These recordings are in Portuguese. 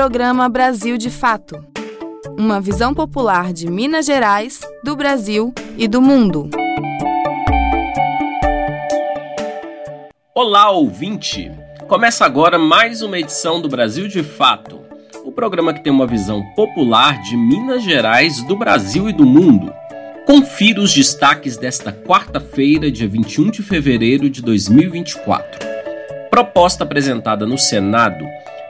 Programa Brasil de Fato. Uma visão popular de Minas Gerais, do Brasil e do mundo. Olá, ouvinte! Começa agora mais uma edição do Brasil de Fato, o programa que tem uma visão popular de Minas Gerais, do Brasil e do mundo. Confira os destaques desta quarta-feira, dia 21 de fevereiro de 2024. Proposta apresentada no Senado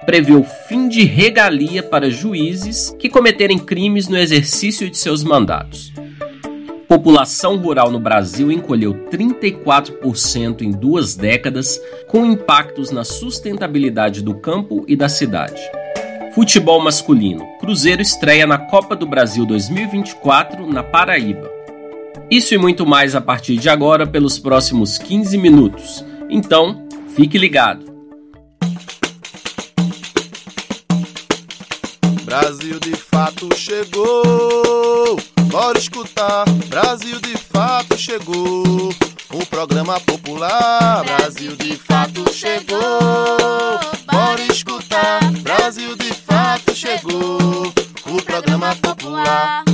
prevê o fim de regalia para juízes que cometerem crimes no exercício de seus mandatos. População rural no Brasil encolheu 34% em duas décadas, com impactos na sustentabilidade do campo e da cidade. Futebol masculino. Cruzeiro estreia na Copa do Brasil 2024 na Paraíba. Isso e muito mais a partir de agora pelos próximos 15 minutos. Então, fique ligado. Brasil de fato chegou. Bora escutar. Brasil de fato chegou. O programa popular. Brasil de fato chegou. Bora escutar. Brasil de fato chegou. O programa popular.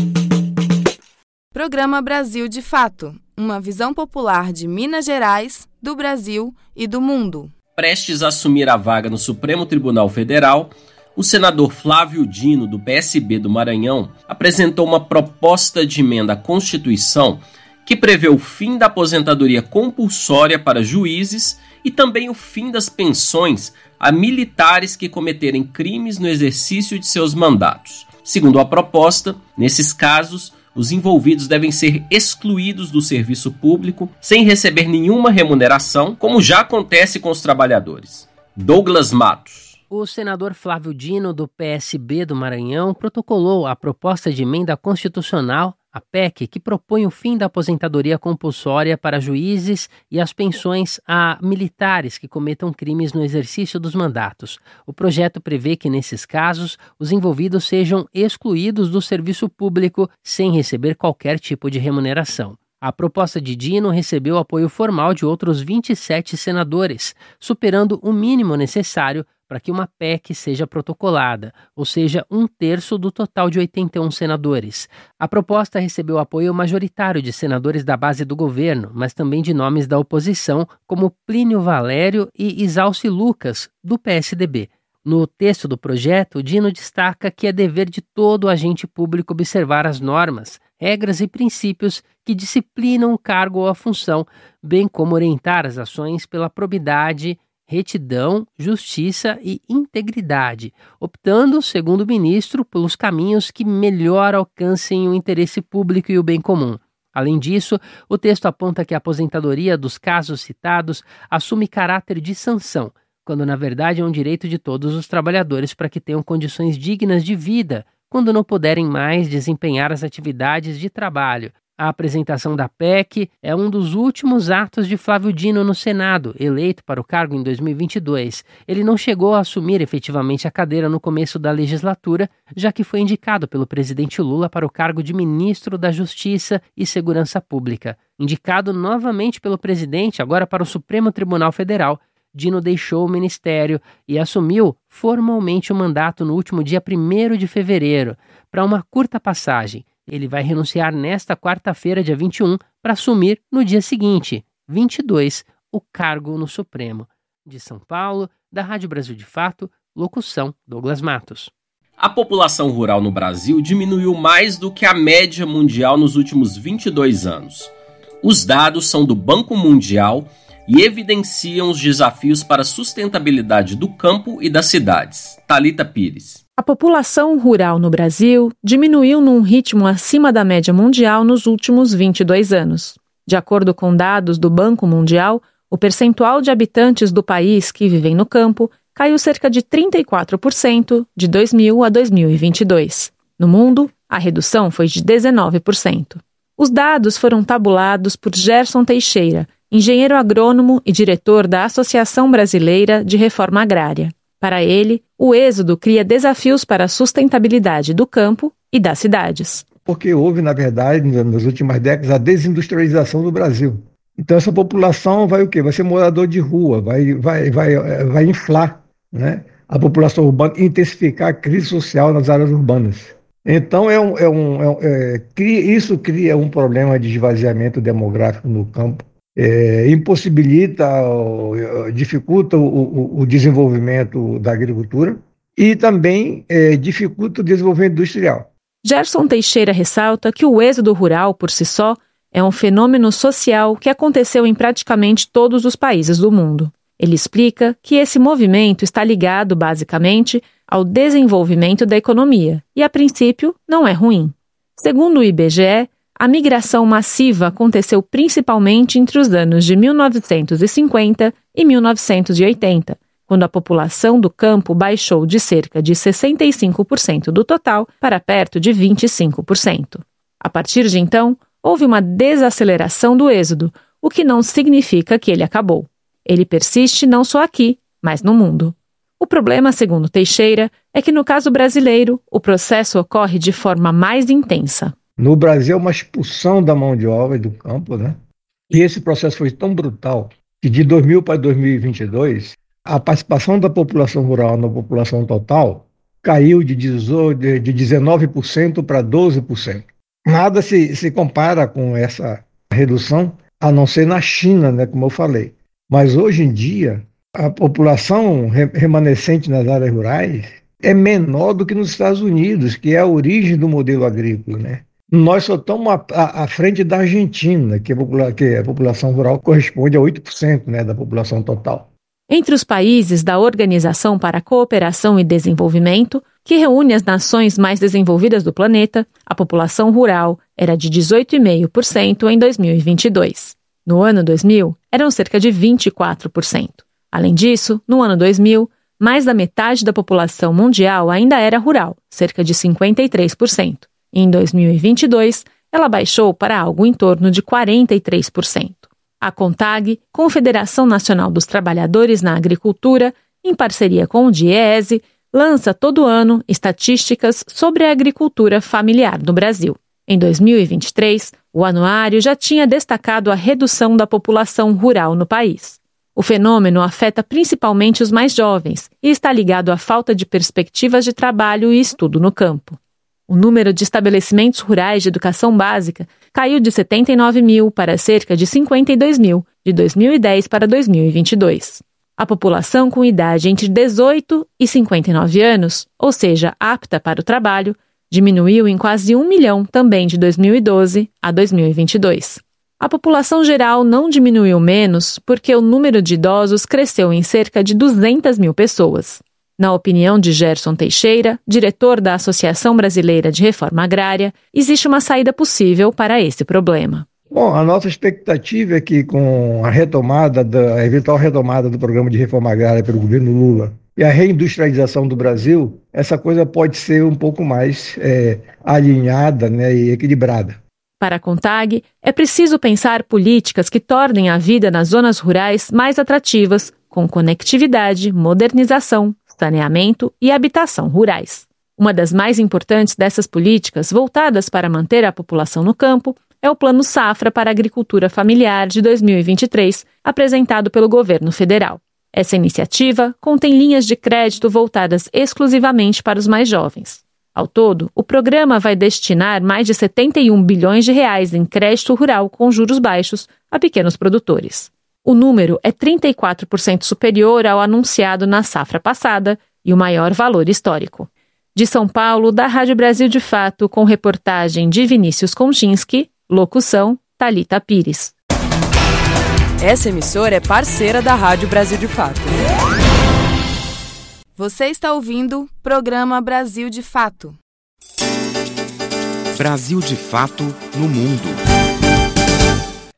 Programa Brasil de Fato. Uma visão popular de Minas Gerais, do Brasil e do mundo. Prestes a assumir a vaga no Supremo Tribunal Federal, o senador Flávio Dino, do PSB do Maranhão, apresentou uma proposta de emenda à Constituição que prevê o fim da aposentadoria compulsória para juízes e também o fim das pensões a militares que cometerem crimes no exercício de seus mandatos. Segundo a proposta, nesses casos, os envolvidos devem ser excluídos do serviço público sem receber nenhuma remuneração, como já acontece com os trabalhadores. Douglas Matos o senador Flávio Dino, do PSB do Maranhão, protocolou a proposta de emenda constitucional, a PEC, que propõe o fim da aposentadoria compulsória para juízes e as pensões a militares que cometam crimes no exercício dos mandatos. O projeto prevê que, nesses casos, os envolvidos sejam excluídos do serviço público sem receber qualquer tipo de remuneração. A proposta de Dino recebeu apoio formal de outros 27 senadores, superando o mínimo necessário para que uma PEC seja protocolada, ou seja, um terço do total de 81 senadores. A proposta recebeu apoio majoritário de senadores da base do governo, mas também de nomes da oposição, como Plínio Valério e Isalci Lucas, do PSDB. No texto do projeto, Dino destaca que é dever de todo agente público observar as normas, regras e princípios que disciplinam o cargo ou a função, bem como orientar as ações pela probidade, retidão, justiça e integridade, optando, segundo o ministro, pelos caminhos que melhor alcancem o interesse público e o bem comum. Além disso, o texto aponta que a aposentadoria dos casos citados assume caráter de sanção, quando na verdade é um direito de todos os trabalhadores para que tenham condições dignas de vida, quando não puderem mais desempenhar as atividades de trabalho, a apresentação da PEC é um dos últimos atos de Flávio Dino no Senado, eleito para o cargo em 2022. Ele não chegou a assumir efetivamente a cadeira no começo da legislatura, já que foi indicado pelo presidente Lula para o cargo de ministro da Justiça e Segurança Pública. Indicado novamente pelo presidente, agora para o Supremo Tribunal Federal, Dino deixou o ministério e assumiu formalmente o mandato no último dia 1 de fevereiro, para uma curta passagem ele vai renunciar nesta quarta-feira, dia 21, para assumir no dia seguinte, 22, o cargo no Supremo. De São Paulo, da Rádio Brasil de Fato, locução Douglas Matos. A população rural no Brasil diminuiu mais do que a média mundial nos últimos 22 anos. Os dados são do Banco Mundial e evidenciam os desafios para a sustentabilidade do campo e das cidades. Talita Pires. A população rural no Brasil diminuiu num ritmo acima da média mundial nos últimos 22 anos. De acordo com dados do Banco Mundial, o percentual de habitantes do país que vivem no campo caiu cerca de 34% de 2000 a 2022. No mundo, a redução foi de 19%. Os dados foram tabulados por Gerson Teixeira, engenheiro agrônomo e diretor da Associação Brasileira de Reforma Agrária. Para ele, o êxodo cria desafios para a sustentabilidade do campo e das cidades. Porque houve, na verdade, nas últimas décadas, a desindustrialização do Brasil. Então essa população vai o quê? Vai ser morador de rua, vai, vai, vai, vai inflar, né? a população urbana intensificar a crise social nas áreas urbanas. Então, é um, é um, é, é, isso cria um problema de esvaziamento demográfico no campo, é, impossibilita, dificulta o, o, o, desenvolvimento da agricultura e também é, dificulta o desenvolvimento industrial. Gerson Teixeira ressalta que o êxodo rural, por si só, é um fenômeno social que aconteceu em praticamente todos os países do mundo. Ele explica que esse movimento está ligado, basicamente, ao desenvolvimento da economia e, a princípio, não é ruim. Segundo o IBGE, a migração massiva aconteceu principalmente entre os anos de 1950 e 1980, quando a população do campo baixou de cerca de 65% do total para perto de 25%. A partir de então, houve uma desaceleração do êxodo, o que não significa que ele acabou. Ele persiste não só aqui, mas no mundo. O problema, segundo Teixeira, é que no caso brasileiro, o processo ocorre de forma mais intensa. No Brasil, é uma expulsão da mão de obra do campo, né? E esse processo foi tão brutal que de 2000 para 2022, a participação da população rural na população total caiu de 19% para 12%. Nada se, se compara com essa redução, a não ser na China, né, como eu falei. Mas hoje em dia, a população remanescente nas áreas rurais é menor do que nos Estados Unidos, que é a origem do modelo agrícola, né? Nós só estamos à, frente da Argentina, que a, que a, população rural corresponde a 8% né, da população total. Entre os países da Organização para a Cooperação e Desenvolvimento, que reúne as nações mais desenvolvidas do planeta, a população rural era de 18,5% em 2022. No ano 2000, eram cerca de 24%. Além disso, no ano 2000, mais da metade da população mundial ainda era rural, cerca de 53%. Em 2022, ela baixou para algo em torno de 43%. A CONTAG, Confederação Nacional dos Trabalhadores na Agricultura, em parceria com o DIEESE, lança todo ano estatísticas sobre a agricultura familiar no Brasil. Em 2023, o anuário já tinha destacado a redução da população rural no país. O fenômeno afeta principalmente os mais jovens e está ligado à falta de perspectivas de trabalho e estudo no campo. O número de estabelecimentos rurais de educação básica caiu de 79 mil para cerca de 52 mil, de 2010 para 2022. A população com idade entre 18 e 59 anos, ou seja, apta para o trabalho, Diminuiu em quase um milhão também de 2012 a 2022. A população geral não diminuiu menos porque o número de idosos cresceu em cerca de 200 mil pessoas. Na opinião de Gerson Teixeira, diretor da Associação Brasileira de Reforma Agrária, existe uma saída possível para esse problema. Bom, a nossa expectativa é que com a retomada, da, a eventual retomada do programa de reforma agrária pelo governo Lula e a reindustrialização do Brasil, essa coisa pode ser um pouco mais é, alinhada né, e equilibrada. Para a CONTAG, é preciso pensar políticas que tornem a vida nas zonas rurais mais atrativas, com conectividade, modernização, saneamento e habitação rurais. Uma das mais importantes dessas políticas, voltadas para manter a população no campo, é o Plano Safra para a Agricultura Familiar de 2023, apresentado pelo governo federal. Essa iniciativa contém linhas de crédito voltadas exclusivamente para os mais jovens. Ao todo, o programa vai destinar mais de 71 bilhões de reais em crédito rural com juros baixos a pequenos produtores. O número é 34% superior ao anunciado na safra passada e o maior valor histórico. De São Paulo, da Rádio Brasil de Fato, com reportagem de Vinícius Konczynski, locução Talita Pires. Essa emissora é parceira da Rádio Brasil de Fato. Você está ouvindo programa Brasil de Fato. Brasil de Fato no mundo.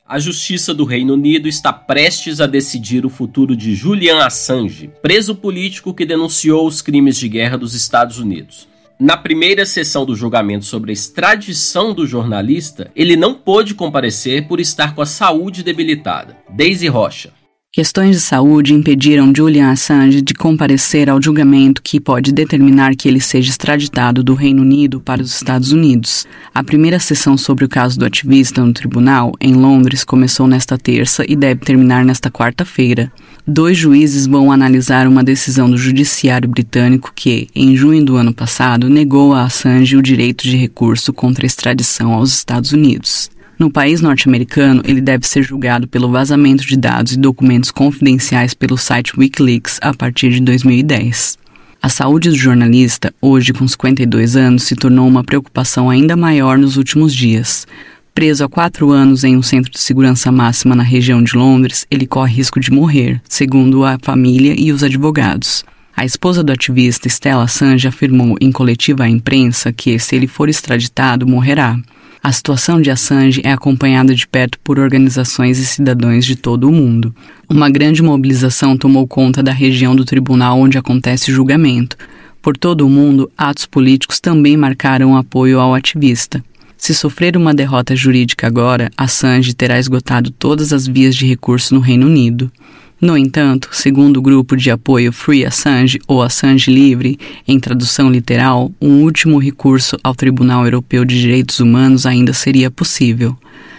A Justiça do Reino Unido está prestes a decidir o futuro de Julian Assange, preso político que denunciou os crimes de guerra dos Estados Unidos. Na primeira sessão do julgamento sobre a extradição do jornalista, ele não pôde comparecer por estar com a saúde debilitada. Daisy Rocha. Questões de saúde impediram Julian Assange de comparecer ao julgamento que pode determinar que ele seja extraditado do Reino Unido para os Estados Unidos. A primeira sessão sobre o caso do ativista no tribunal, em Londres, começou nesta terça e deve terminar nesta quarta-feira. Dois juízes vão analisar uma decisão do Judiciário Britânico que, em junho do ano passado, negou a Assange o direito de recurso contra a extradição aos Estados Unidos. No país norte-americano, ele deve ser julgado pelo vazamento de dados e documentos confidenciais pelo site Wikileaks a partir de 2010. A saúde do jornalista, hoje com 52 anos, se tornou uma preocupação ainda maior nos últimos dias. Preso há quatro anos em um centro de segurança máxima na região de Londres, ele corre risco de morrer, segundo a família e os advogados. A esposa do ativista Stella Assange afirmou em coletiva à imprensa que, se ele for extraditado, morrerá. A situação de Assange é acompanhada de perto por organizações e cidadãos de todo o mundo. Uma grande mobilização tomou conta da região do tribunal onde acontece julgamento. Por todo o mundo, atos políticos também marcaram apoio ao ativista. Se sofrer uma derrota jurídica agora, Assange terá esgotado todas as vias de recurso no Reino Unido. No entanto, segundo o grupo de apoio Free Assange ou Assange Livre, em tradução literal, um último recurso ao Tribunal Europeu de Direitos Humanos ainda seria possível.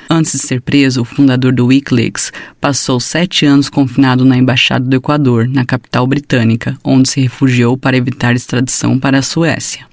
Antes de ser preso, o fundador do Wikileaks passou sete anos confinado na Embaixada do Equador, na capital britânica, onde se refugiou para evitar extradição para a Suécia.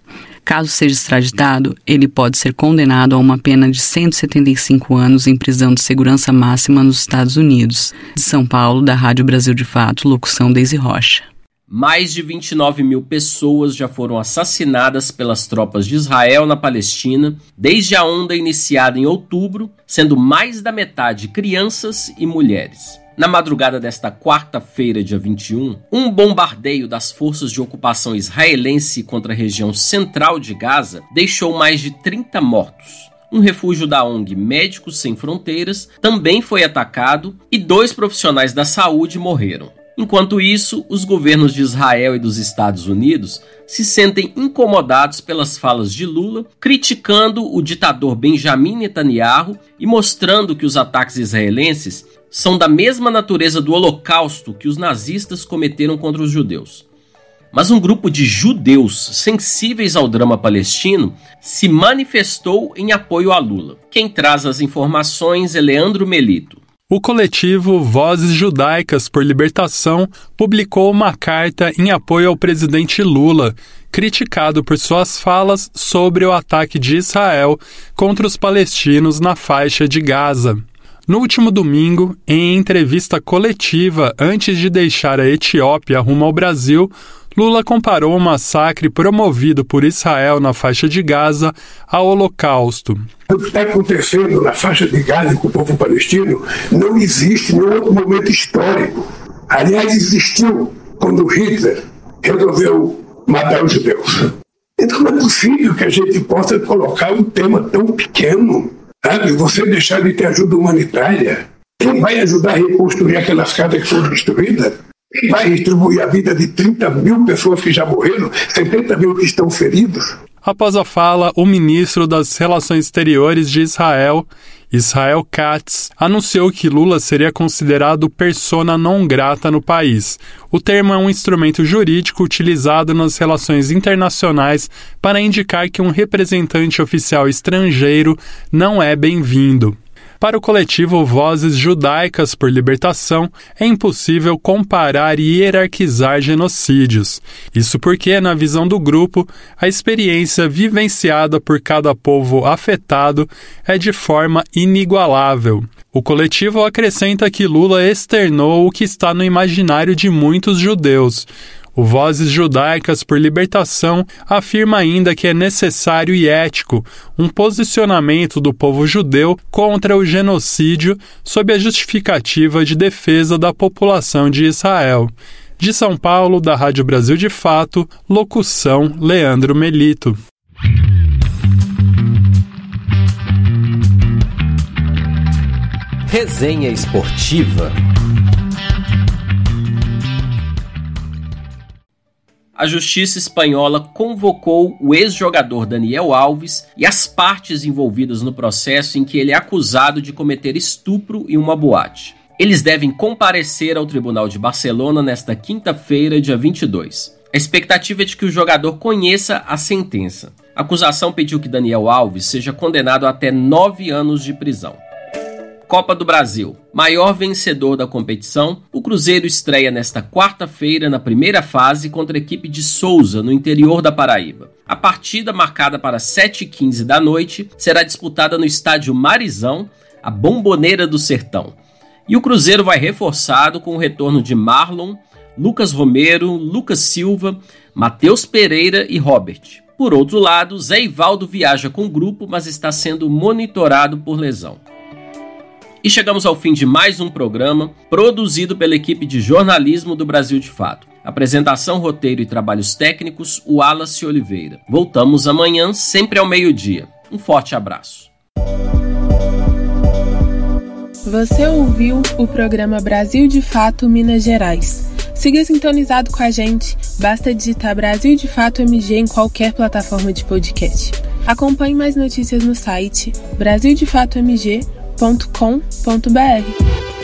Caso seja extraditado, ele pode ser condenado a uma pena de 175 anos em prisão de segurança máxima nos Estados Unidos. De São Paulo, da Rádio Brasil de Fato, locução Deise Rocha. Mais de 29 mil pessoas já foram assassinadas pelas tropas de Israel na Palestina desde a onda iniciada em outubro, sendo mais da metade crianças e mulheres. Na madrugada desta quarta-feira, dia 21, um bombardeio das forças de ocupação israelense contra a região central de Gaza deixou mais de 30 mortos. Um refúgio da ONG Médicos Sem Fronteiras também foi atacado e dois profissionais da saúde morreram. Enquanto isso, os governos de Israel e dos Estados Unidos se sentem incomodados pelas falas de Lula, criticando o ditador Benjamin Netanyahu e mostrando que os ataques israelenses são da mesma natureza do Holocausto que os nazistas cometeram contra os judeus. Mas um grupo de judeus sensíveis ao drama palestino se manifestou em apoio a Lula. Quem traz as informações é Leandro Melito. O coletivo Vozes Judaicas por Libertação publicou uma carta em apoio ao presidente Lula, criticado por suas falas sobre o ataque de Israel contra os palestinos na faixa de Gaza. No último domingo, em entrevista coletiva antes de deixar a Etiópia rumo ao Brasil, Lula comparou o massacre promovido por Israel na faixa de Gaza ao Holocausto. O que está acontecendo na faixa de Gaza com o povo palestino não existe em outro momento histórico. Aliás, existiu quando Hitler resolveu matar os judeus. Então não é possível que a gente possa colocar um tema tão pequeno Sabe? Você deixar de ter ajuda humanitária. Quem vai ajudar a reconstruir aquelas casas que foram destruídas? Quem vai distribuir a vida de 30 mil pessoas que já morreram, 70 mil que estão feridos? Após a fala, o ministro das Relações Exteriores de Israel Israel Katz anunciou que Lula seria considerado persona não grata no país. O termo é um instrumento jurídico utilizado nas relações internacionais para indicar que um representante oficial estrangeiro não é bem-vindo. Para o coletivo Vozes Judaicas por Libertação, é impossível comparar e hierarquizar genocídios. Isso porque, na visão do grupo, a experiência vivenciada por cada povo afetado é de forma inigualável. O coletivo acrescenta que Lula externou o que está no imaginário de muitos judeus, o Vozes Judaicas por Libertação afirma ainda que é necessário e ético um posicionamento do povo judeu contra o genocídio sob a justificativa de defesa da população de Israel. De São Paulo, da Rádio Brasil de Fato, locução Leandro Melito. Resenha Esportiva. A justiça espanhola convocou o ex-jogador Daniel Alves e as partes envolvidas no processo em que ele é acusado de cometer estupro em uma boate. Eles devem comparecer ao Tribunal de Barcelona nesta quinta-feira, dia 22. A expectativa é de que o jogador conheça a sentença. A acusação pediu que Daniel Alves seja condenado a até nove anos de prisão. Copa do Brasil. Maior vencedor da competição, o Cruzeiro estreia nesta quarta-feira na primeira fase contra a equipe de Souza, no interior da Paraíba. A partida, marcada para 7h15 da noite, será disputada no estádio Marizão, a Bomboneira do Sertão. E o Cruzeiro vai reforçado com o retorno de Marlon, Lucas Romero, Lucas Silva, Matheus Pereira e Robert. Por outro lado, Zé Ivaldo viaja com o grupo, mas está sendo monitorado por lesão. E chegamos ao fim de mais um programa produzido pela equipe de jornalismo do Brasil de Fato. Apresentação, roteiro e trabalhos técnicos, o Wallace Oliveira. Voltamos amanhã, sempre ao meio-dia. Um forte abraço. Você ouviu o programa Brasil de Fato Minas Gerais. Siga sintonizado com a gente, basta digitar Brasil de Fato MG em qualquer plataforma de podcast. Acompanhe mais notícias no site brasildefatomg.com.br.